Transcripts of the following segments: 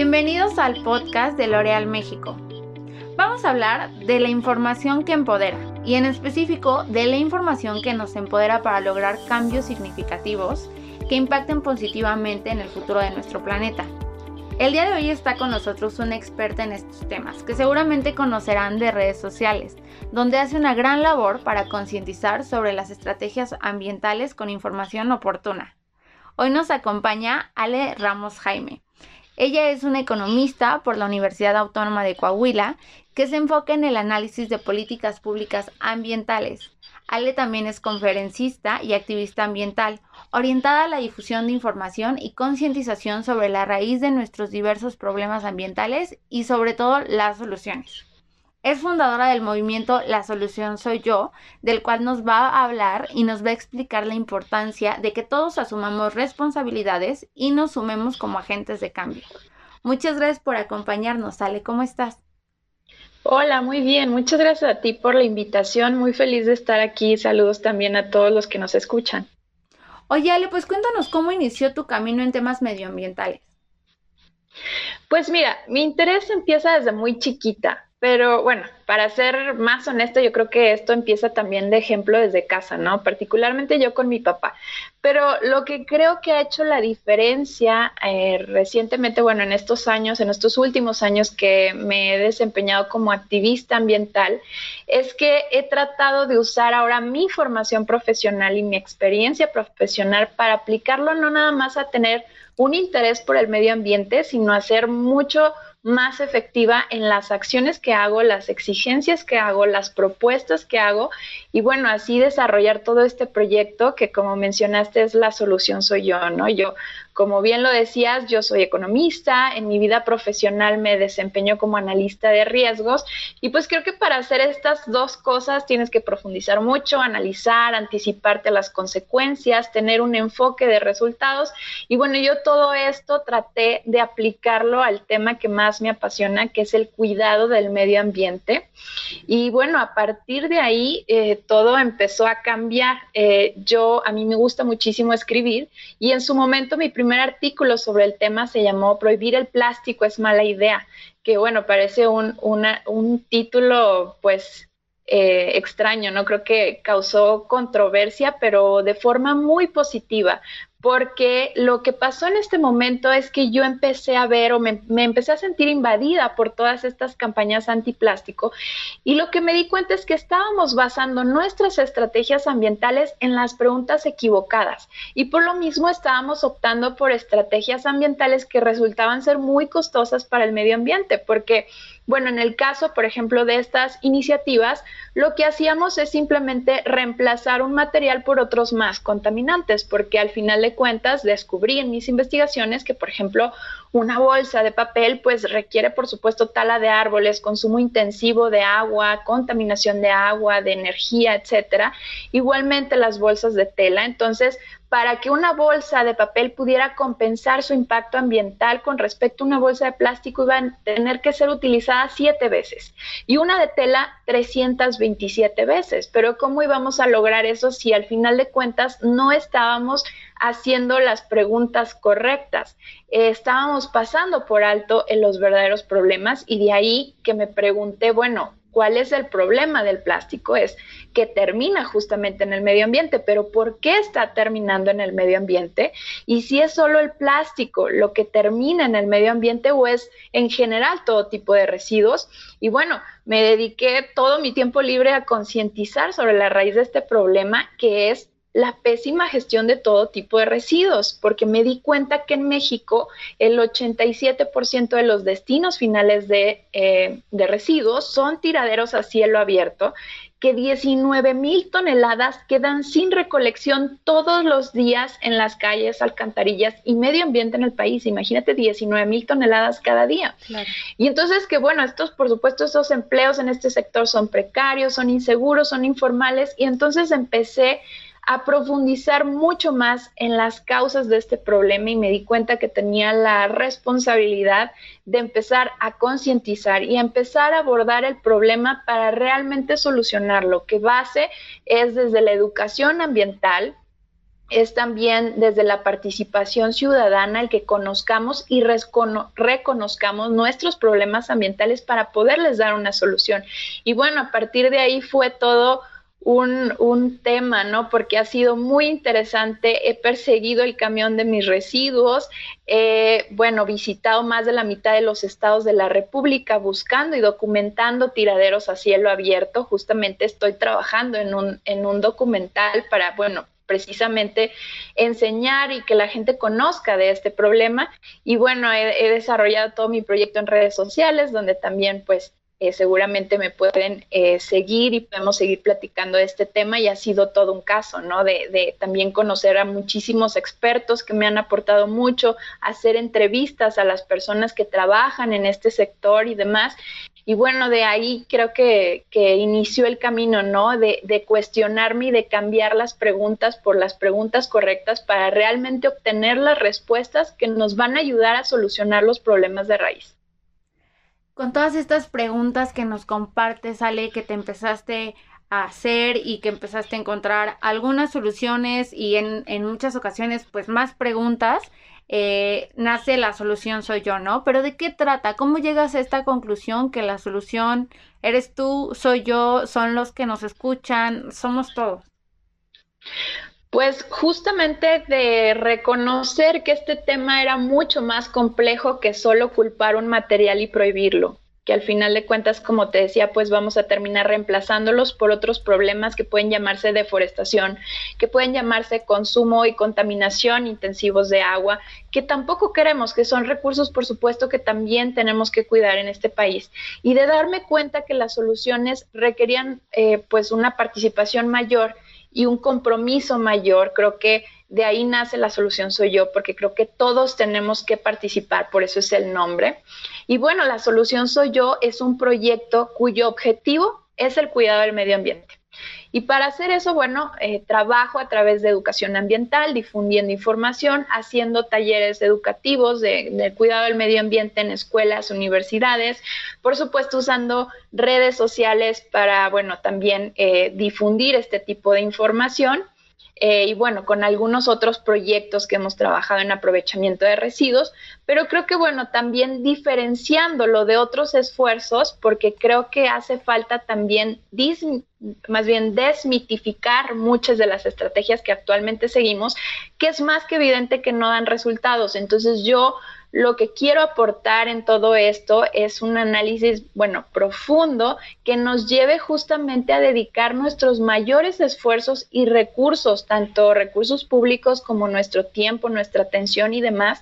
Bienvenidos al podcast de L'Oreal México. Vamos a hablar de la información que empodera y en específico de la información que nos empodera para lograr cambios significativos que impacten positivamente en el futuro de nuestro planeta. El día de hoy está con nosotros una experta en estos temas que seguramente conocerán de redes sociales, donde hace una gran labor para concientizar sobre las estrategias ambientales con información oportuna. Hoy nos acompaña Ale Ramos Jaime. Ella es una economista por la Universidad Autónoma de Coahuila que se enfoca en el análisis de políticas públicas ambientales. Ale también es conferencista y activista ambiental, orientada a la difusión de información y concientización sobre la raíz de nuestros diversos problemas ambientales y sobre todo las soluciones. Es fundadora del movimiento La Solución Soy Yo, del cual nos va a hablar y nos va a explicar la importancia de que todos asumamos responsabilidades y nos sumemos como agentes de cambio. Muchas gracias por acompañarnos, Ale, ¿cómo estás? Hola, muy bien. Muchas gracias a ti por la invitación. Muy feliz de estar aquí. Saludos también a todos los que nos escuchan. Oye, Ale, pues cuéntanos cómo inició tu camino en temas medioambientales. Pues mira, mi interés empieza desde muy chiquita. Pero bueno, para ser más honesto, yo creo que esto empieza también de ejemplo desde casa, ¿no? Particularmente yo con mi papá. Pero lo que creo que ha hecho la diferencia eh, recientemente, bueno, en estos años, en estos últimos años que me he desempeñado como activista ambiental, es que he tratado de usar ahora mi formación profesional y mi experiencia profesional para aplicarlo no nada más a tener un interés por el medio ambiente, sino a hacer mucho más efectiva en las acciones que hago, las exigencias que hago, las propuestas que hago y bueno, así desarrollar todo este proyecto que como mencionaste es la solución soy yo, ¿no? Yo como bien lo decías, yo soy economista, en mi vida profesional me desempeño como analista de riesgos y pues creo que para hacer estas dos cosas tienes que profundizar mucho, analizar, anticiparte a las consecuencias, tener un enfoque de resultados y bueno, yo todo esto traté de aplicarlo al tema que más me apasiona, que es el cuidado del medio ambiente. Y bueno, a partir de ahí eh, todo empezó a cambiar. Eh, yo, a mí me gusta muchísimo escribir y en su momento mi primer primer artículo sobre el tema se llamó Prohibir el plástico es mala idea, que bueno, parece un, un título pues eh, extraño, ¿no? Creo que causó controversia, pero de forma muy positiva, porque lo que pasó en este momento es que yo empecé a ver o me, empecé a sentir invadida por todas estas campañas antiplástico y lo que me di cuenta es que estábamos basando nuestras estrategias ambientales en las preguntas equivocadas y por lo mismo estábamos optando por estrategias ambientales que resultaban ser muy costosas para el medio ambiente, porque bueno, en el caso, por ejemplo, de estas iniciativas, lo que hacíamos es simplemente reemplazar un material por otros más contaminantes, porque al final de cuentas descubrí en mis investigaciones que, por ejemplo, una bolsa de papel pues requiere, por supuesto, tala de árboles, consumo intensivo de agua, contaminación de agua, de energía, etcétera. Igualmente las bolsas de tela. Entonces, para que una bolsa de papel pudiera compensar su impacto ambiental con respecto a una bolsa de plástico iba a tener que ser utilizada siete veces y una de tela 327 veces. Pero ¿cómo íbamos a lograr eso si al final de cuentas no estábamos haciendo las preguntas correctas? Eh, estábamos pasando por alto en los verdaderos problemas y de ahí que me pregunté, bueno, ¿Cuál es el problema del plástico? Es que termina justamente en el medio ambiente, pero ¿por qué está terminando en el medio ambiente? Y si es solo el plástico lo que termina en el medio ambiente o es en general todo tipo de residuos. Y bueno, me dediqué todo mi tiempo libre a concientizar sobre la raíz de este problema que es la pésima gestión de todo tipo de residuos, porque me di cuenta que en México el 87% de los destinos finales de, eh, de residuos son tiraderos a cielo abierto que 19 mil toneladas quedan sin recolección todos los días en las calles, alcantarillas y medio ambiente en el país. Imagínate 19 mil toneladas cada día. Y entonces que bueno, estos, por supuesto, estos empleos en este sector son precarios, son inseguros, son informales. Y entonces empecé a profundizar mucho más en las causas de este problema y me di cuenta que tenía la responsabilidad de empezar a concientizar y empezar a abordar el problema para realmente solucionarlo, que base es desde la educación ambiental, es también desde la participación ciudadana el que conozcamos y reconozcamos nuestros problemas ambientales para poderles dar una solución. Y bueno, a partir de ahí fue todo un, tema, ¿no? Porque ha sido muy interesante. He perseguido el camión de mis residuos, he, bueno, visitado más de la mitad de los estados de la República buscando y documentando tiraderos a cielo abierto. Justamente estoy trabajando en un, en un documental para, bueno, precisamente enseñar y que la gente conozca de este problema. Y bueno, he, he desarrollado todo mi proyecto en redes sociales, donde también pues eh, seguramente me pueden eh, seguir y podemos seguir platicando de este tema y ha sido todo un caso, ¿no? De, de, también conocer a muchísimos expertos que me han aportado mucho, hacer entrevistas a las personas que trabajan en este sector y demás. Y bueno, de ahí creo que, que inició el camino, ¿no? De, de cuestionarme y de cambiar las preguntas por las preguntas correctas para realmente obtener las respuestas que nos van a ayudar a solucionar los problemas de raíz con todas estas preguntas que nos compartes, Ale, que te empezaste a hacer y que empezaste a encontrar algunas soluciones y en, en muchas ocasiones pues más preguntas, eh, nace la solución soy yo, ¿no? Pero ¿de qué trata? ¿Cómo llegas a esta conclusión que la solución eres tú, soy yo, son los que nos escuchan, somos todos? Pues justamente de reconocer que este tema era mucho más complejo que solo culpar un material y prohibirlo, que al final de cuentas, como te decía, pues vamos a terminar reemplazándolos por otros problemas que pueden llamarse deforestación, que pueden llamarse consumo y contaminación intensivos de agua, que tampoco queremos, que son recursos, por supuesto, que también tenemos que cuidar en este país. Y de darme cuenta que las soluciones requerían eh, pues una participación mayor y un compromiso mayor. Creo que de ahí nace la solución soy yo, porque creo que todos tenemos que participar, por eso es el nombre. Y bueno, la solución soy yo es un proyecto cuyo objetivo es el cuidado del medio ambiente. Y para hacer eso, bueno, eh, trabajo a través de educación ambiental, difundiendo información, haciendo talleres educativos de, cuidado del medio ambiente en escuelas, universidades, por supuesto usando redes sociales para, bueno, también eh, difundir este tipo de información. Eh, y bueno, con algunos otros proyectos que hemos trabajado en aprovechamiento de residuos, pero creo que bueno, también diferenciándolo de otros esfuerzos, porque creo que hace falta también más bien desmitificar muchas de las estrategias que actualmente seguimos, que es más que evidente que no dan resultados. Entonces yo lo que quiero aportar en todo esto es un análisis, bueno, profundo que nos lleve justamente a dedicar nuestros mayores esfuerzos y recursos, tanto recursos públicos como nuestro tiempo, nuestra atención y demás,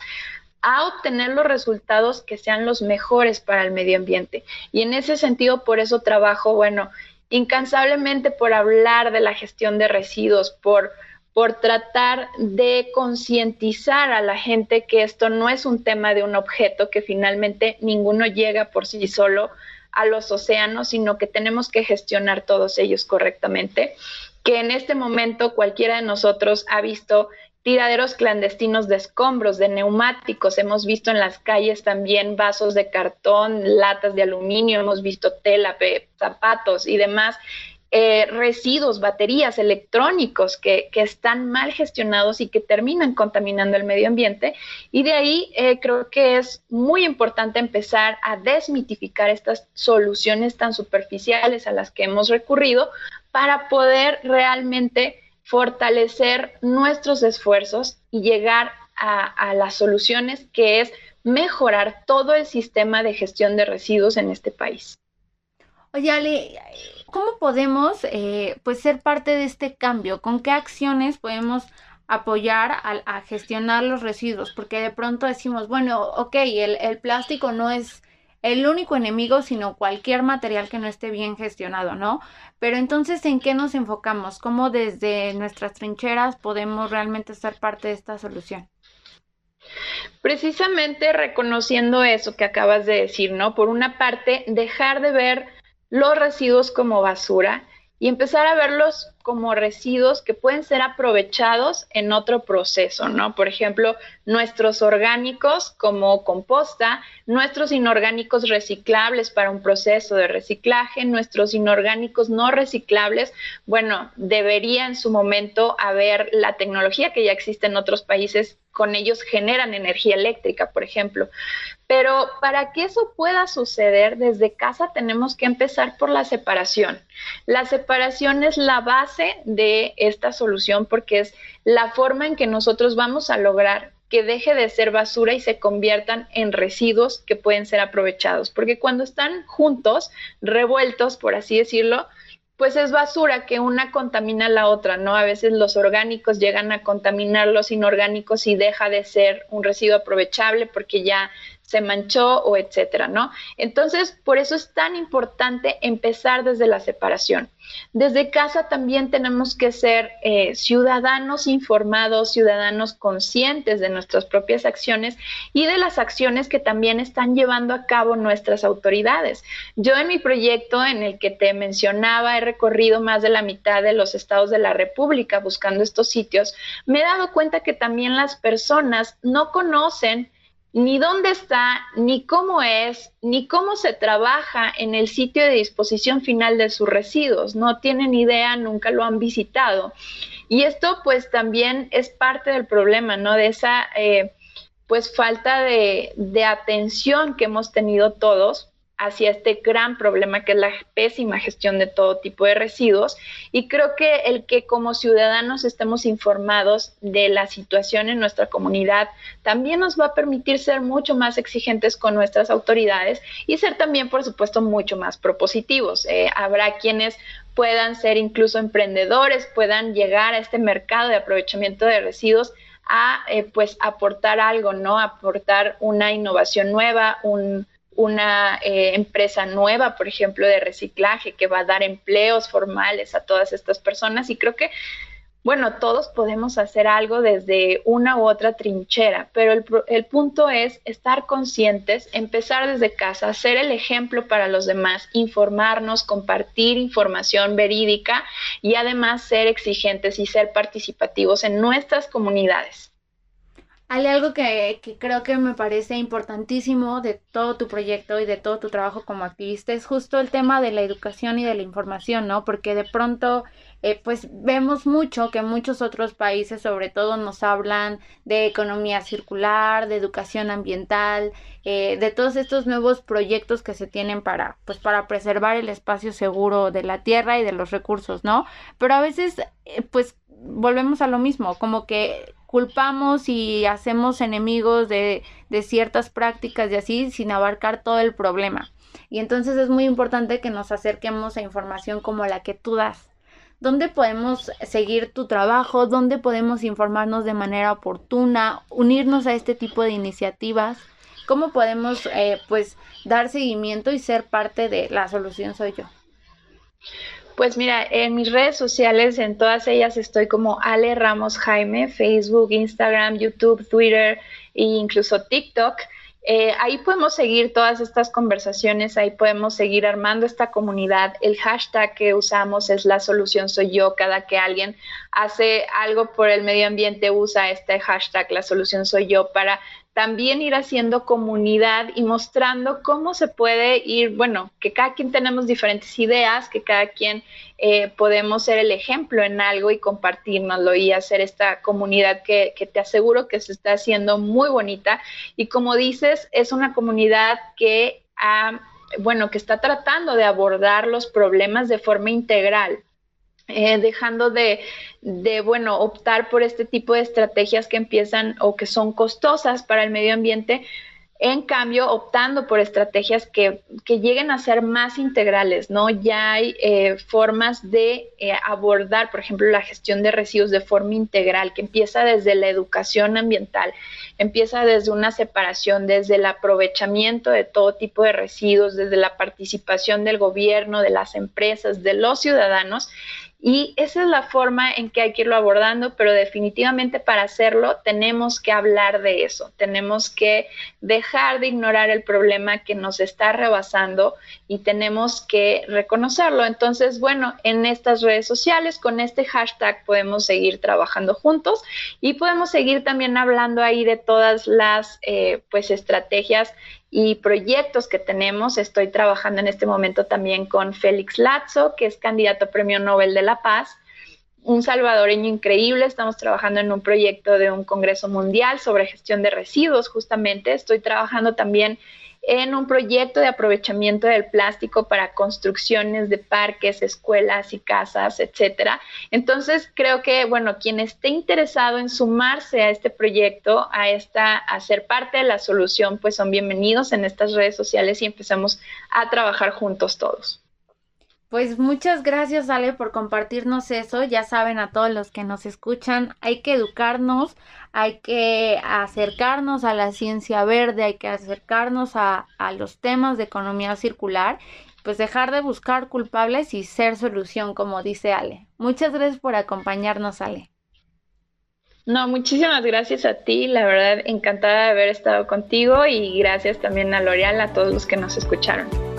a obtener los resultados que sean los mejores para el medio ambiente. Y en ese sentido, por eso trabajo, bueno, incansablemente por hablar de la gestión de residuos, por por tratar de concientizar a la gente que esto no es un tema de un objeto, que finalmente ninguno llega por sí solo a los océanos, sino que tenemos que gestionar todos ellos correctamente, que en este momento cualquiera de nosotros ha visto tiraderos clandestinos de escombros, de neumáticos, hemos visto en las calles también vasos de cartón, latas de aluminio, hemos visto tela, zapatos y demás eh, residuos, baterías electrónicos que, están mal gestionados y que terminan contaminando el medio ambiente. Y de ahí eh, creo que es muy importante empezar a desmitificar estas soluciones tan superficiales a las que hemos recurrido para poder realmente fortalecer nuestros esfuerzos y llegar a, a las soluciones que es mejorar todo el sistema de gestión de residuos en este país. Oye, Ale, ¿cómo podemos eh, pues ser parte de este cambio? ¿Con qué acciones podemos apoyar a, gestionar los residuos? Porque de pronto decimos, bueno, ok, el, el plástico no es el único enemigo, sino cualquier material que no esté bien gestionado, ¿no? Pero entonces, ¿en qué nos enfocamos? ¿Cómo desde nuestras trincheras podemos realmente ser parte de esta solución? Precisamente reconociendo eso que acabas de decir, ¿no? Por una parte, dejar de ver los residuos como basura y empezar a verlos como residuos que pueden ser aprovechados en otro proceso, ¿no? Por ejemplo, nuestros orgánicos como composta, nuestros inorgánicos reciclables para un proceso de reciclaje, nuestros inorgánicos no reciclables, bueno, debería en su momento haber la tecnología que ya existe en otros países con ellos generan energía eléctrica, por ejemplo. Pero para que eso pueda suceder, desde casa tenemos que empezar por la separación. La separación es la base de esta solución porque es la forma en que nosotros vamos a lograr que deje de ser basura y se conviertan en residuos que pueden ser aprovechados. Porque cuando están juntos, revueltos, por así decirlo, pues es basura que una contamina a la otra, ¿no? A veces los orgánicos llegan a contaminar los inorgánicos y deja de ser un residuo aprovechable porque ya se manchó o etcétera, ¿no? Entonces, por eso es tan importante empezar desde la separación. Desde casa también tenemos que ser eh, ciudadanos informados, ciudadanos conscientes de nuestras propias acciones y de las acciones que también están llevando a cabo nuestras autoridades. Yo en mi proyecto en el que te mencionaba he recorrido más de la mitad de los estados de la República buscando estos sitios, me he dado cuenta que también las personas no conocen ni dónde está, ni cómo es, ni cómo se trabaja en el sitio de disposición final de sus residuos. No tienen idea, nunca lo han visitado. Y esto pues también es parte del problema, ¿no? De esa eh, pues falta de, de atención que hemos tenido todos hacia este gran problema que es la pésima gestión de todo tipo de residuos y creo que el que como ciudadanos estemos informados de la situación en nuestra comunidad también nos va a permitir ser mucho más exigentes con nuestras autoridades y ser también por supuesto mucho más propositivos. Eh, habrá quienes puedan ser incluso emprendedores, puedan llegar a este mercado de aprovechamiento de residuos a eh, pues aportar algo, ¿no? Aportar una innovación nueva, un una eh, empresa nueva, por ejemplo, de reciclaje que va a dar empleos formales a todas estas personas y creo que, bueno, todos podemos hacer algo desde una u otra trinchera, pero el, el punto es estar conscientes, empezar desde casa, ser el ejemplo para los demás, informarnos, compartir información verídica y además ser exigentes y ser participativos en nuestras comunidades. Hay algo que, que, creo que me parece importantísimo de todo tu proyecto y de todo tu trabajo como activista es justo el tema de la educación y de la información, ¿no? Porque de pronto, eh, pues vemos mucho que muchos otros países sobre todo nos hablan de economía circular, de educación ambiental, eh, de todos estos nuevos proyectos que se tienen para, pues para preservar el espacio seguro de la tierra y de los recursos, ¿no? Pero a veces, eh, pues volvemos a lo mismo, como que culpamos y hacemos enemigos de, de ciertas prácticas y así sin abarcar todo el problema. Y entonces es muy importante que nos acerquemos a información como la que tú das. ¿Dónde podemos seguir tu trabajo? ¿Dónde podemos informarnos de manera oportuna? ¿Unirnos a este tipo de iniciativas? ¿Cómo podemos eh, pues dar seguimiento y ser parte de la solución soy yo? Pues mira, en mis redes sociales, en todas ellas estoy como Ale Ramos Jaime, Facebook, Instagram, YouTube, Twitter e incluso TikTok. Eh, ahí podemos seguir todas estas conversaciones, ahí podemos seguir armando esta comunidad. El hashtag que usamos es la solución soy yo. Cada que alguien hace algo por el medio ambiente usa este hashtag la solución soy yo para también ir haciendo comunidad y mostrando cómo se puede ir, bueno, que cada quien tenemos diferentes ideas, que cada quien eh, podemos ser el ejemplo en algo y compartirnoslo y hacer esta comunidad que, que te aseguro que se está haciendo muy bonita. Y como dices, es una comunidad que bueno, que está tratando de abordar los problemas de forma integral. Eh, dejando de, de, bueno, optar por este tipo de estrategias que empiezan o que son costosas para el medio ambiente, en cambio, optando por estrategias que, que, lleguen a ser más integrales, ¿no? Ya hay eh, formas de eh, abordar, por ejemplo, la gestión de residuos de forma integral, que empieza desde la educación ambiental, empieza desde una separación, desde el aprovechamiento de todo tipo de residuos, desde la participación del gobierno, de las empresas, de los ciudadanos, Y esa es la forma en que hay que irlo abordando, pero definitivamente para hacerlo tenemos que hablar de eso, tenemos que dejar de ignorar el problema que nos está rebasando y tenemos que reconocerlo. Entonces, bueno, en estas redes sociales, con este hashtag podemos seguir trabajando juntos y podemos seguir también hablando ahí de todas las eh, pues estrategias y proyectos que tenemos. Estoy trabajando en este momento también con Félix Lazo, que es candidato a Premio Nobel de la Paz, un salvadoreño increíble. Estamos trabajando en un proyecto de un Congreso Mundial sobre gestión de residuos, justamente. Estoy trabajando también en un proyecto de aprovechamiento del plástico para construcciones de parques, escuelas y casas, etcétera. Entonces, creo que, bueno, quien esté interesado en sumarse a este proyecto, a esta, a ser parte de la solución, pues son bienvenidos en estas redes sociales y empezamos a trabajar juntos todos. Pues muchas gracias, Ale, por compartirnos eso. Ya saben a todos los que nos escuchan, hay que educarnos, hay que acercarnos a la ciencia verde, hay que acercarnos a, a los temas de economía circular, pues dejar de buscar culpables y ser solución, como dice Ale. Muchas gracias por acompañarnos, Ale. No, muchísimas gracias a ti, la verdad encantada de haber estado contigo y gracias también a L'Oreal, a todos los que nos escucharon.